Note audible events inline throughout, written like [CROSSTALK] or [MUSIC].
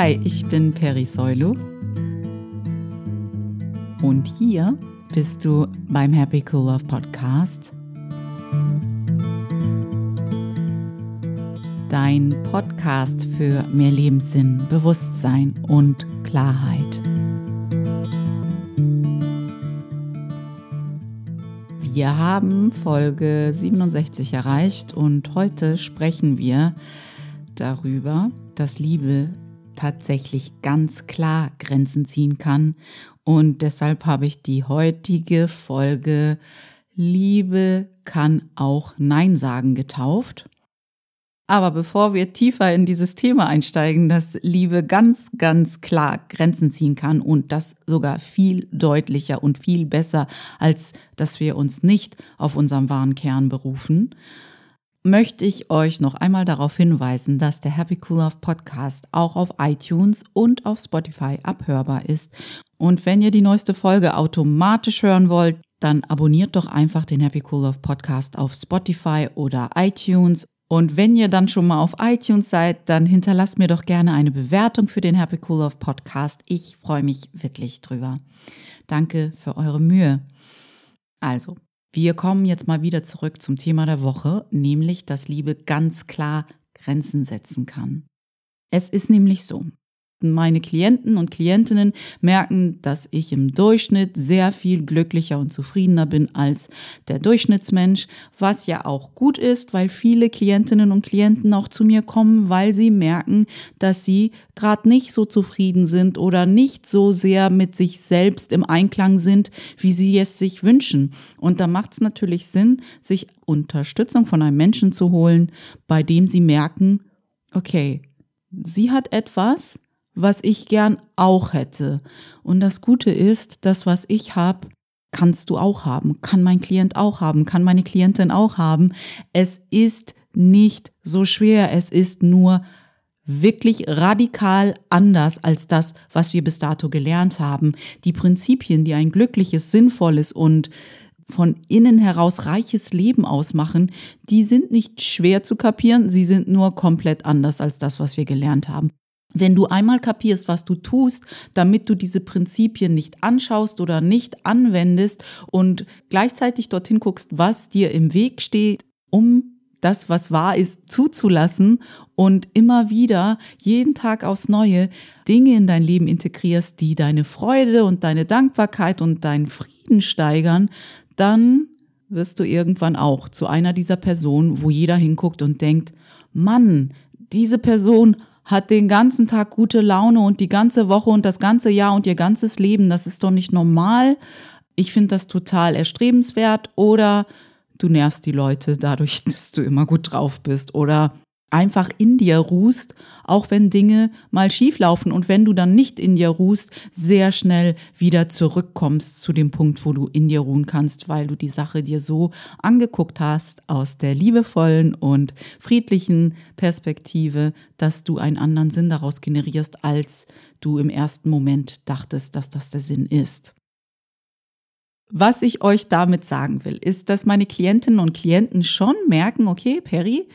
Hi, ich bin Peri Soilu. Und hier bist du beim Happy Cool Love Podcast. Dein Podcast für mehr Lebenssinn, Bewusstsein und Klarheit. Wir haben Folge 67 erreicht und heute sprechen wir darüber, dass Liebe tatsächlich ganz klar Grenzen ziehen kann. Und deshalb habe ich die heutige Folge Liebe kann auch Nein sagen getauft. Aber bevor wir tiefer in dieses Thema einsteigen, dass Liebe ganz, ganz klar Grenzen ziehen kann und das sogar viel deutlicher und viel besser, als dass wir uns nicht auf unserem wahren Kern berufen, möchte ich euch noch einmal darauf hinweisen, dass der Happy Cool Love Podcast auch auf iTunes und auf Spotify abhörbar ist. Und wenn ihr die neueste Folge automatisch hören wollt, dann abonniert doch einfach den Happy Cool Love Podcast auf Spotify oder iTunes. Und wenn ihr dann schon mal auf iTunes seid, dann hinterlasst mir doch gerne eine Bewertung für den Happy Cool Love Podcast. Ich freue mich wirklich drüber. Danke für eure Mühe. Also, wir kommen jetzt mal wieder zurück zum Thema der Woche, nämlich, dass Liebe ganz klar Grenzen setzen kann. Es ist nämlich so, meine Klienten und Klientinnen merken, dass ich im Durchschnitt sehr viel glücklicher und zufriedener bin als der Durchschnittsmensch, was ja auch gut ist, weil viele Klientinnen und Klienten auch zu mir kommen, weil sie merken, dass sie gerade nicht so zufrieden sind oder nicht so sehr mit sich selbst im Einklang sind, wie sie es sich wünschen. Und da macht es natürlich Sinn, sich Unterstützung von einem Menschen zu holen, bei dem sie merken, okay, sie hat etwas, was ich gern auch hätte. Und das Gute ist, das, was ich habe, kannst du auch haben, kann mein Klient auch haben, kann meine Klientin auch haben. Es ist nicht so schwer, es ist nur wirklich radikal anders als das, was wir bis dato gelernt haben. Die Prinzipien, die ein glückliches, sinnvolles und von innen heraus reiches Leben ausmachen, die sind nicht schwer zu kapieren, sie sind nur komplett anders als das, was wir gelernt haben. Wenn du einmal kapierst, was du tust, damit du diese Prinzipien nicht anschaust oder nicht anwendest und gleichzeitig dorthin guckst, was dir im Weg steht, um das, was wahr ist, zuzulassen und immer wieder, jeden Tag aufs Neue, Dinge in dein Leben integrierst, die deine Freude und deine Dankbarkeit und deinen Frieden steigern, dann wirst du irgendwann auch zu einer dieser Personen, wo jeder hinguckt und denkt, Mann, diese Person hat den ganzen Tag gute Laune und die ganze Woche und das ganze Jahr und ihr ganzes Leben. Das ist doch nicht normal. Ich finde das total erstrebenswert. Oder du nervst die Leute dadurch, [LAUGHS] dass du immer gut drauf bist. Oder einfach in dir ruhst, auch wenn Dinge mal schief laufen und wenn du dann nicht in dir ruhst, sehr schnell wieder zurückkommst zu dem Punkt, wo du in dir ruhen kannst, weil du die Sache dir so angeguckt hast aus der liebevollen und friedlichen Perspektive, dass du einen anderen Sinn daraus generierst, als du im ersten Moment dachtest, dass das der Sinn ist. Was ich euch damit sagen will, ist, dass meine Klientinnen und Klienten schon merken, okay, Perry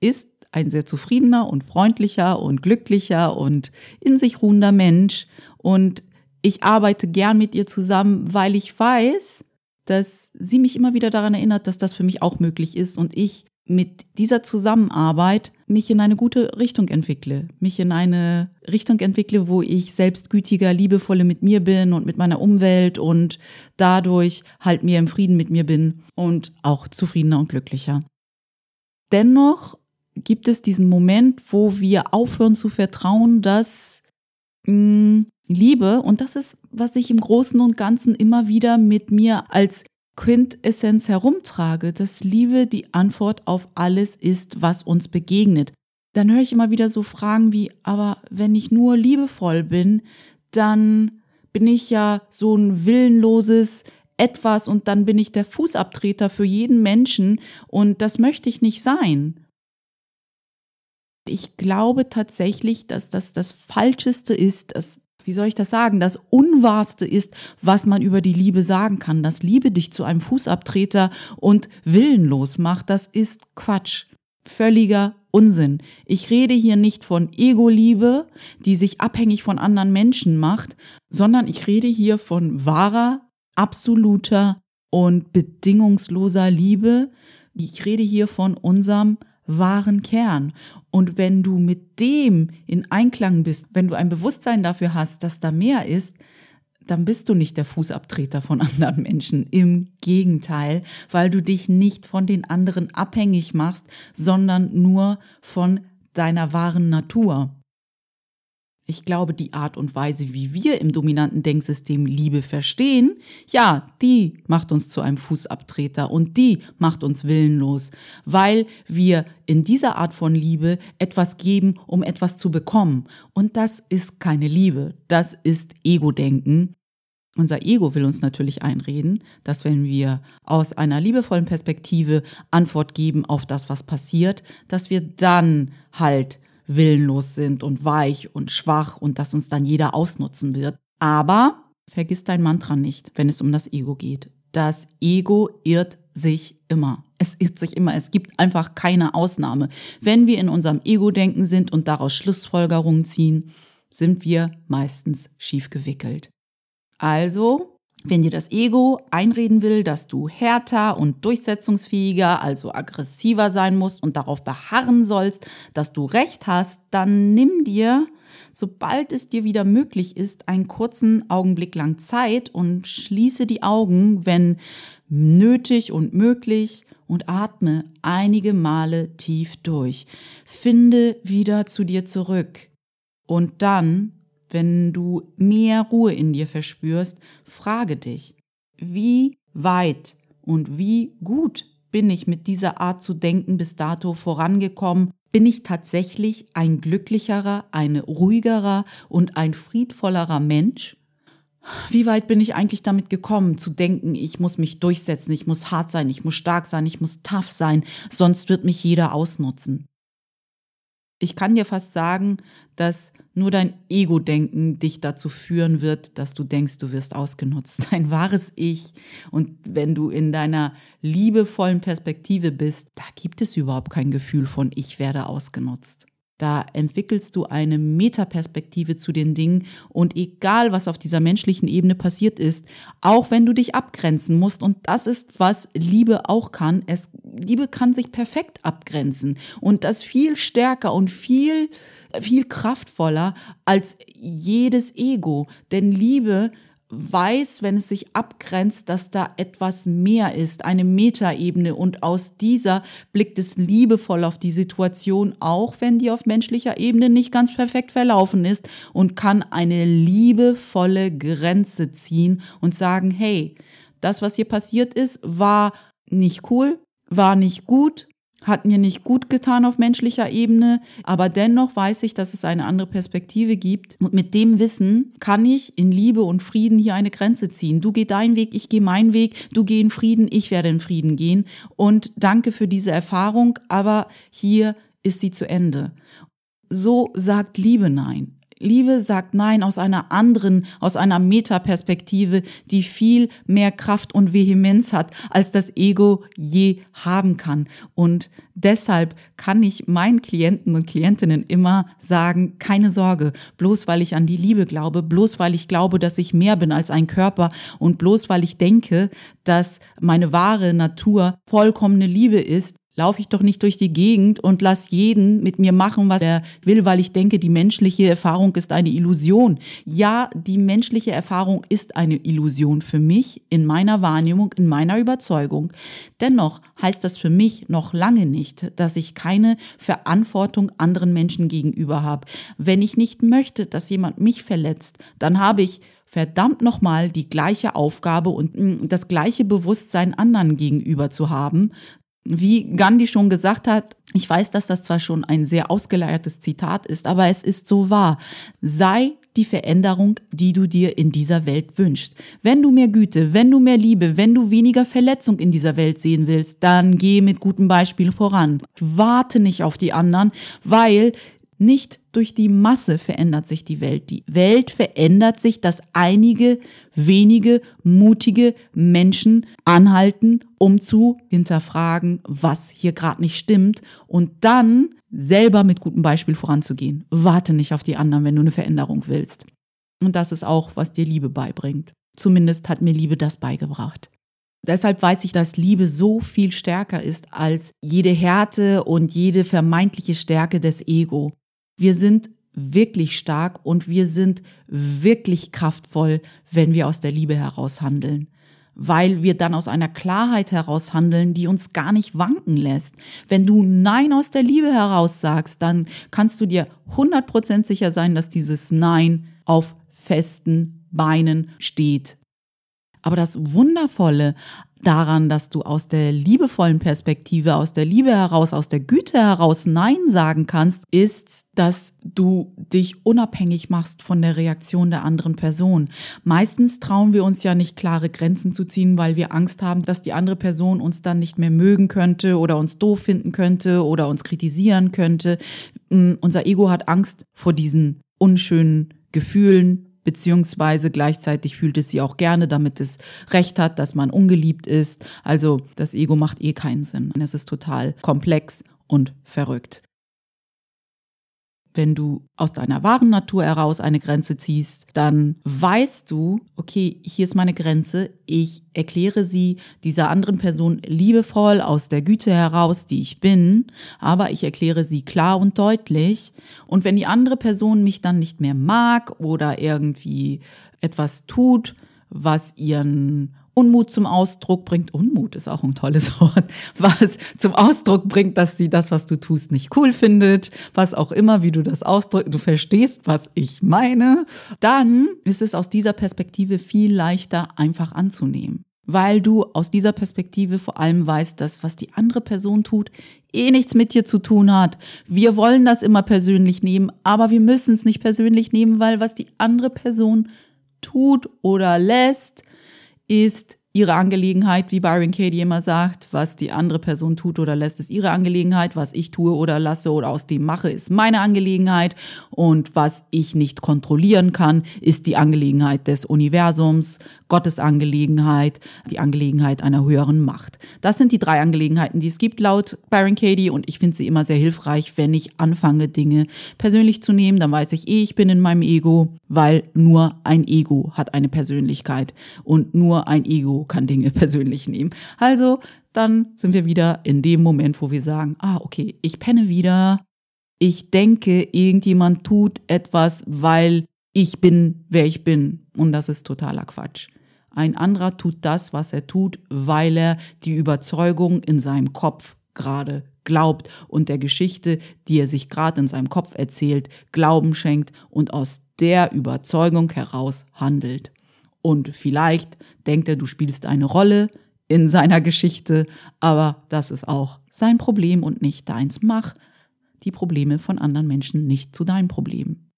ist ein sehr zufriedener und freundlicher und glücklicher und in sich ruhender Mensch. Und ich arbeite gern mit ihr zusammen, weil ich weiß, dass sie mich immer wieder daran erinnert, dass das für mich auch möglich ist und ich mit dieser Zusammenarbeit mich in eine gute Richtung entwickle, mich in eine Richtung entwickle, wo ich selbstgütiger, liebevoller mit mir bin und mit meiner Umwelt und dadurch halt mehr im Frieden mit mir bin und auch zufriedener und glücklicher. Dennoch gibt es diesen Moment, wo wir aufhören zu vertrauen, dass mh, hm, Liebe, und das ist, was ich im Großen und Ganzen immer wieder mit mir als Quintessenz herumtrage, dass Liebe die Antwort auf alles ist, was uns begegnet. Dann höre ich immer wieder so Fragen wie, aber wenn ich nur liebevoll bin, dann bin ich ja so ein willenloses etwas und dann bin ich der Fußabtreter für jeden Menschen und das möchte ich nicht sein. Ich glaube tatsächlich, dass das das Falscheste ist, das, wie soll ich das sagen, das Unwahrste ist, was man über die Liebe sagen kann. Dass Liebe dich zu einem Fußabtreter und willenlos macht, das ist Quatsch. Völliger Unsinn. Ich rede hier nicht von Ego-Liebe, die sich abhängig von anderen Menschen macht, sondern ich rede hier von wahrer, absoluter und bedingungsloser Liebe. Ich rede hier von unserem wahren Kern. Und wenn du mit dem in Einklang bist, wenn du ein Bewusstsein dafür hast, dass da mehr ist, dann bist du nicht der Fußabtreter von [LAUGHS] anderen Menschen. Im Gegenteil, weil du dich nicht von den anderen abhängig machst, sondern nur von deiner wahren Natur. Ich glaube, die Art und Weise, wie wir im dominanten Denksystem Liebe verstehen, ja, die macht uns zu einem Fußabtreter und die macht uns willenlos, weil wir in dieser Art von Liebe etwas geben, um etwas zu bekommen. Und das ist keine Liebe, das ist Ego-Denken. Unser Ego will uns natürlich einreden, dass wenn wir aus einer liebevollen Perspektive Antwort geben auf das, was passiert, dass wir dann halt willenlos sind und weich und schwach und dass uns dann jeder ausnutzen wird. Aber vergiss dein Mantra nicht, wenn es um das Ego geht. Das Ego irrt sich immer. Es irrt sich immer. Es gibt einfach keine Ausnahme. Wenn wir in unserem Ego-Denken sind und daraus Schlussfolgerungen ziehen, sind wir meistens schief gewickelt. Also, wenn dir das Ego einreden will, dass du härter und durchsetzungsfähiger, also aggressiver sein musst und darauf beharren sollst, dass du recht hast, dann nimm dir, sobald es dir wieder möglich ist, einen kurzen Augenblick lang Zeit und schließe die Augen, wenn nötig und möglich und atme einige Male tief durch. Finde wieder zu dir zurück. Und dann wenn du mehr Ruhe in dir verspürst, frage dich, wie weit und wie gut bin ich mit dieser Art zu denken bis dato vorangekommen? Bin ich tatsächlich ein glücklicherer, ein ruhigerer und ein friedvollerer Mensch? Wie weit bin ich eigentlich damit gekommen, zu denken, ich muss mich durchsetzen, ich muss hart sein, ich muss stark sein, ich muss tough sein, sonst wird mich jeder ausnutzen? Ich kann dir fast sagen, dass nur dein Ego-Denken dich dazu führen wird, dass du denkst, du wirst ausgenutzt. [LAUGHS] Dein wahres Ich. Und wenn du in deiner liebevollen Perspektive bist, da gibt es überhaupt kein Gefühl von ich werde ausgenutzt. Da entwickelst du eine Metaperspektive zu den Dingen und egal, was auf dieser menschlichen Ebene passiert ist, auch wenn du dich abgrenzen musst, und das ist, was Liebe auch kann, es, Liebe kann sich perfekt abgrenzen und das viel stärker und viel, viel kraftvoller als jedes Ego, denn Liebe weiß, wenn es sich abgrenzt, dass da etwas mehr ist, eine Metaebene. Und aus dieser blickt es liebevoll auf die Situation, auch wenn die auf menschlicher Ebene nicht ganz perfekt verlaufen ist und kann eine liebevolle Grenze ziehen und sagen, hey, das, was hier passiert ist, war nicht cool, war nicht gut, hat mir nicht gut getan auf menschlicher Ebene, aber dennoch weiß ich, dass es eine andere Perspektive gibt. Und mit dem Wissen kann ich in Liebe und Frieden hier eine Grenze ziehen. Du geh deinen Weg, ich gehe meinen Weg, du geh in Frieden, ich werde in Frieden gehen. Und danke für diese Erfahrung, aber hier ist sie zu Ende. So sagt Liebe Nein. Liebe sagt Nein aus einer anderen, aus einer Metaperspektive, die viel mehr Kraft und Vehemenz hat, als das Ego je haben kann. Und deshalb kann ich meinen Klienten und Klientinnen immer sagen, keine Sorge, bloß weil ich an die Liebe glaube, bloß weil ich glaube, dass ich mehr bin als ein Körper und bloß weil ich denke, dass meine wahre Natur vollkommene Liebe ist, laufe ich doch nicht durch die Gegend und lass jeden mit mir machen, was er will, weil ich denke, die menschliche Erfahrung ist eine Illusion. Ja, die menschliche Erfahrung ist eine Illusion für mich, in meiner Wahrnehmung, in meiner Überzeugung. Dennoch heißt das für mich noch lange nicht, dass ich keine Verantwortung anderen Menschen gegenüber habe. Wenn ich nicht möchte, dass jemand mich verletzt, dann habe ich verdammt nochmal die gleiche Aufgabe und mm, das gleiche Bewusstsein anderen gegenüber zu haben, wie Gandhi schon gesagt hat, ich weiß, dass das zwar schon ein sehr ausgeleiertes Zitat ist, aber es ist so wahr. Sei die Veränderung, die du dir in dieser Welt wünschst. Wenn du mehr Güte, wenn du mehr Liebe, wenn du weniger Verletzung in dieser Welt sehen willst, dann geh mit gutem Beispiel voran. Warte nicht auf die anderen, weil Nicht durch die Masse verändert sich die Welt. Die Welt verändert sich, dass einige wenige mutige Menschen anhalten, um zu hinterfragen, was hier gerade nicht stimmt und dann selber mit gutem Beispiel voranzugehen. Warte nicht auf die anderen, wenn du eine Veränderung willst. Und das ist auch, was dir Liebe beibringt. Zumindest hat mir Liebe das beigebracht. Deshalb weiß ich, dass Liebe so viel stärker ist als jede Härte und jede vermeintliche Stärke des Ego. Wir sind wirklich stark und wir sind wirklich kraftvoll, wenn wir aus der Liebe heraus handeln, weil wir dann aus einer Klarheit heraus handeln, die uns gar nicht wanken lässt. Wenn du Nein aus der Liebe heraus sagst, dann kannst du dir 100% sicher sein, dass dieses Nein auf festen Beinen steht. Aber das Wundervolle daran, dass du aus der liebevollen Perspektive, aus der Liebe heraus, aus der Güte heraus Nein sagen kannst, ist, dass du dich unabhängig machst von der Reaktion der anderen Person. Meistens trauen wir uns ja nicht klare Grenzen zu ziehen, weil wir Angst haben, dass die andere Person uns dann nicht mehr mögen könnte oder uns doof finden könnte oder uns kritisieren könnte. Mm, unser Ego hat Angst vor diesen unschönen Gefühlen, beziehungsweise gleichzeitig fühlt es sie auch gerne, damit es recht hat, dass man ungeliebt ist. Also das Ego macht eh keinen Sinn. Es ist total komplex und verrückt wenn du aus deiner wahren Natur heraus eine Grenze ziehst, dann weißt du, okay, hier ist meine Grenze, ich erkläre sie dieser anderen Person liebevoll aus der Güte heraus, die ich bin, aber ich erkläre sie klar und deutlich. Und wenn die andere Person mich dann nicht mehr mag oder irgendwie etwas tut, was ihren Unmut zum Ausdruck bringt. Unmut ist auch ein tolles [LAUGHS] Wort, was zum Ausdruck bringt, dass sie das, was du tust, nicht cool findet, was auch immer, wie du das ausdrückst, du verstehst, was ich meine, dann ist es aus dieser Perspektive viel leichter einfach anzunehmen. Weil du aus dieser Perspektive vor allem weißt, dass was die andere Person tut, eh nichts mit dir zu tun hat. Wir wollen das immer persönlich nehmen, aber wir müssen es nicht persönlich nehmen, weil was die andere Person tut oder lässt, ist ihre Angelegenheit, wie Byron Katie immer sagt, was die andere Person tut oder lässt, ist ihre Angelegenheit, was ich tue oder lasse oder aus dem mache, ist meine Angelegenheit. Und was ich nicht kontrollieren kann, ist die Angelegenheit des Universums, Gottes Angelegenheit, die Angelegenheit einer höheren Macht. Das sind die drei Angelegenheiten, die es gibt laut Byron Katie. Und ich finde sie immer sehr hilfreich, wenn ich anfange, Dinge persönlich zu nehmen, dann weiß ich eh, ich bin in meinem Ego, weil nur ein Ego hat eine Persönlichkeit. Und nur ein Ego kann Dinge [LAUGHS] persönlich nehmen. Also dann sind wir wieder in dem Moment, wo wir sagen, ah, okay, ich penne wieder. Ich denke, irgendjemand tut etwas, weil ich bin, wer ich bin. Und das ist totaler Quatsch. Ein anderer tut das, was er tut, weil er die Überzeugung in seinem Kopf gerade glaubt und der Geschichte, die er sich gerade in seinem Kopf erzählt, Glauben schenkt und aus der Überzeugung heraus handelt. Und vielleicht denkt er, du spielst eine Rolle in seiner Geschichte, aber das ist auch sein Problem und nicht deins. Mach die Probleme von anderen Menschen nicht zu deinem Problem.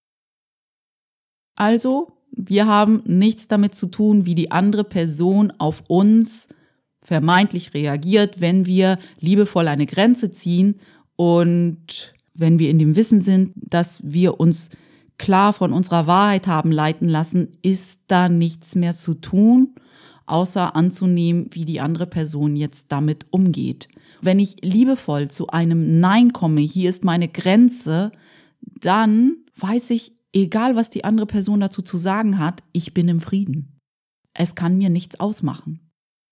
Also, wir haben nichts damit zu tun, wie die andere Person auf uns vermeintlich reagiert, wenn wir liebevoll eine Grenze ziehen und wenn wir in dem Wissen sind, dass wir uns klar von unserer Wahrheit haben leiten lassen, ist da nichts mehr zu tun, außer anzunehmen, wie die andere Person jetzt damit umgeht. Wenn ich liebevoll zu einem Nein komme, hier ist meine Grenze, dann weiß ich, egal was die andere Person dazu zu sagen hat, ich bin im Frieden. Es kann mir nichts ausmachen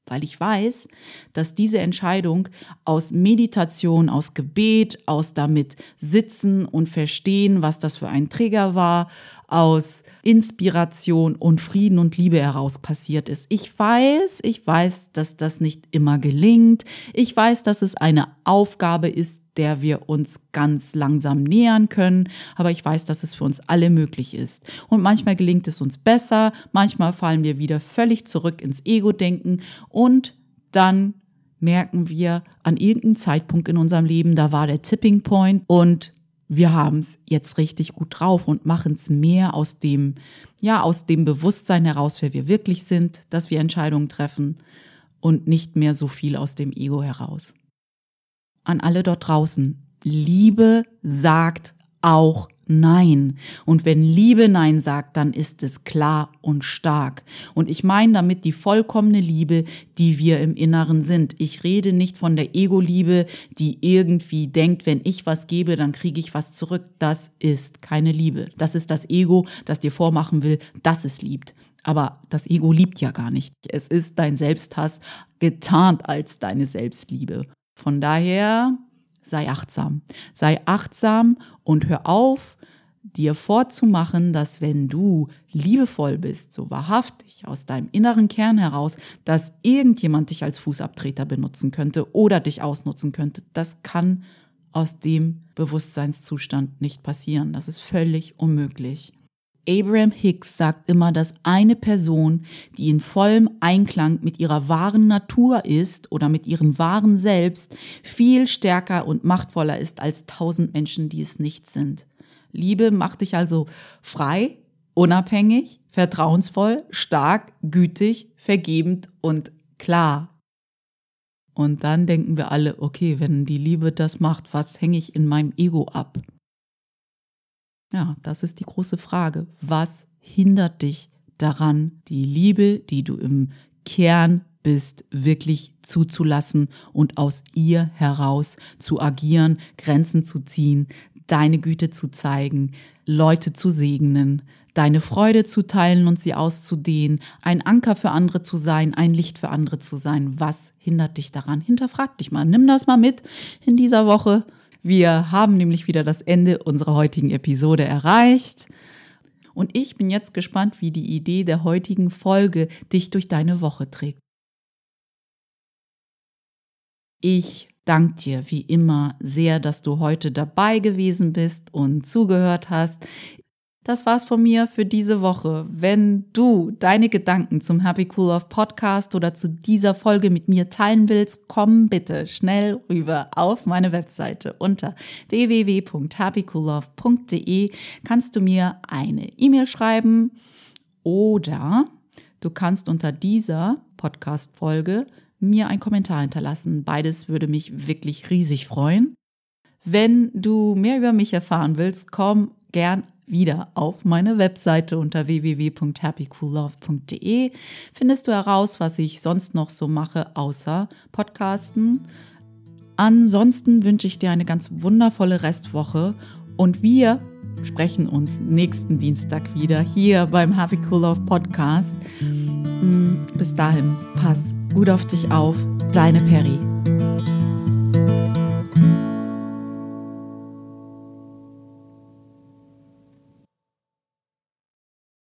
weil ich weiß, dass diese Entscheidung aus Meditation, aus Gebet, aus damit sitzen und verstehen, was das für ein Trigger war, aus Inspiration und Frieden und Liebe heraus passiert ist. Ich weiß, ich weiß, dass das nicht immer gelingt. Ich weiß, dass es eine Aufgabe ist, der wir uns ganz langsam nähern können. Aber ich weiß, dass es für uns alle möglich ist. Und manchmal gelingt es uns besser, manchmal fallen wir wieder völlig zurück ins Ego-Denken und dann merken wir an irgendeinem Zeitpunkt in unserem Leben, da war der Tipping Point und wir haben es jetzt richtig gut drauf und machen es mehr aus dem, ja, aus dem Bewusstsein heraus, wer wir wirklich sind, dass wir Entscheidungen treffen und nicht mehr so viel aus dem Ego heraus an alle dort draußen. Liebe sagt auch Nein. Und wenn Liebe Nein sagt, dann ist es klar und stark. Und ich meine damit die vollkommene Liebe, die wir im Inneren sind. Ich rede nicht von der Ego-Liebe, die irgendwie denkt, wenn ich was gebe, dann kriege ich was zurück. Das ist keine Liebe. Das ist das Ego, das dir vormachen will, dass es liebt. Aber das Ego liebt ja gar nicht. Es ist dein Selbsthass getarnt als deine Selbstliebe. Von daher sei achtsam. Sei achtsam und hör auf, dir vorzumachen, dass wenn du liebevoll bist, so wahrhaftig aus deinem inneren Kern heraus, dass irgendjemand dich als Fußabtreter benutzen könnte oder dich ausnutzen könnte. Das kann aus dem Bewusstseinszustand nicht passieren. Das ist völlig unmöglich. Abraham Hicks sagt immer, dass eine Person, die in vollem Einklang mit ihrer wahren Natur ist oder mit ihrem wahren Selbst, viel stärker und machtvoller ist als tausend Menschen, die es nicht sind. Liebe macht dich also frei, unabhängig, vertrauensvoll, stark, gütig, vergebend und klar. Und dann denken wir alle, okay, wenn die Liebe das macht, was hänge ich in meinem Ego ab? Ja, das ist die große Frage. Was hindert dich daran, die Liebe, die du im Kern bist, wirklich zuzulassen und aus ihr heraus zu agieren, Grenzen zu ziehen, deine Güte zu zeigen, Leute zu segnen, deine Freude zu teilen und sie auszudehnen, ein Anker für andere zu sein, ein Licht für andere zu sein. Was hindert dich daran? Hinterfrag dich mal, nimm das mal mit in dieser Woche wir haben nämlich wieder das Ende unserer heutigen Episode erreicht. Und ich bin jetzt gespannt, wie die Idee der heutigen Folge dich durch deine Woche trägt. Ich danke dir wie immer sehr, dass du heute dabei gewesen bist und zugehört hast. Das war's von mir für diese Woche. Wenn du deine Gedanken zum Happy Cool Love Podcast oder zu dieser Folge mit mir teilen willst, komm bitte schnell rüber auf meine Webseite unter www.happycoollove.de kannst du mir eine E-Mail schreiben oder du kannst unter dieser Podcast Folge mir einen Kommentar hinterlassen. Beides würde mich wirklich riesig freuen. Wenn du mehr über mich erfahren willst, komm gern wieder auf meine Webseite unter www.happycoollove.de findest du heraus, was ich sonst noch so mache, außer Podcasten. Ansonsten wünsche ich dir eine ganz wundervolle Restwoche und wir sprechen uns nächsten Dienstag wieder hier beim Happy Cool Love Podcast. Mm, bis dahin, pass gut auf dich auf, deine Perry.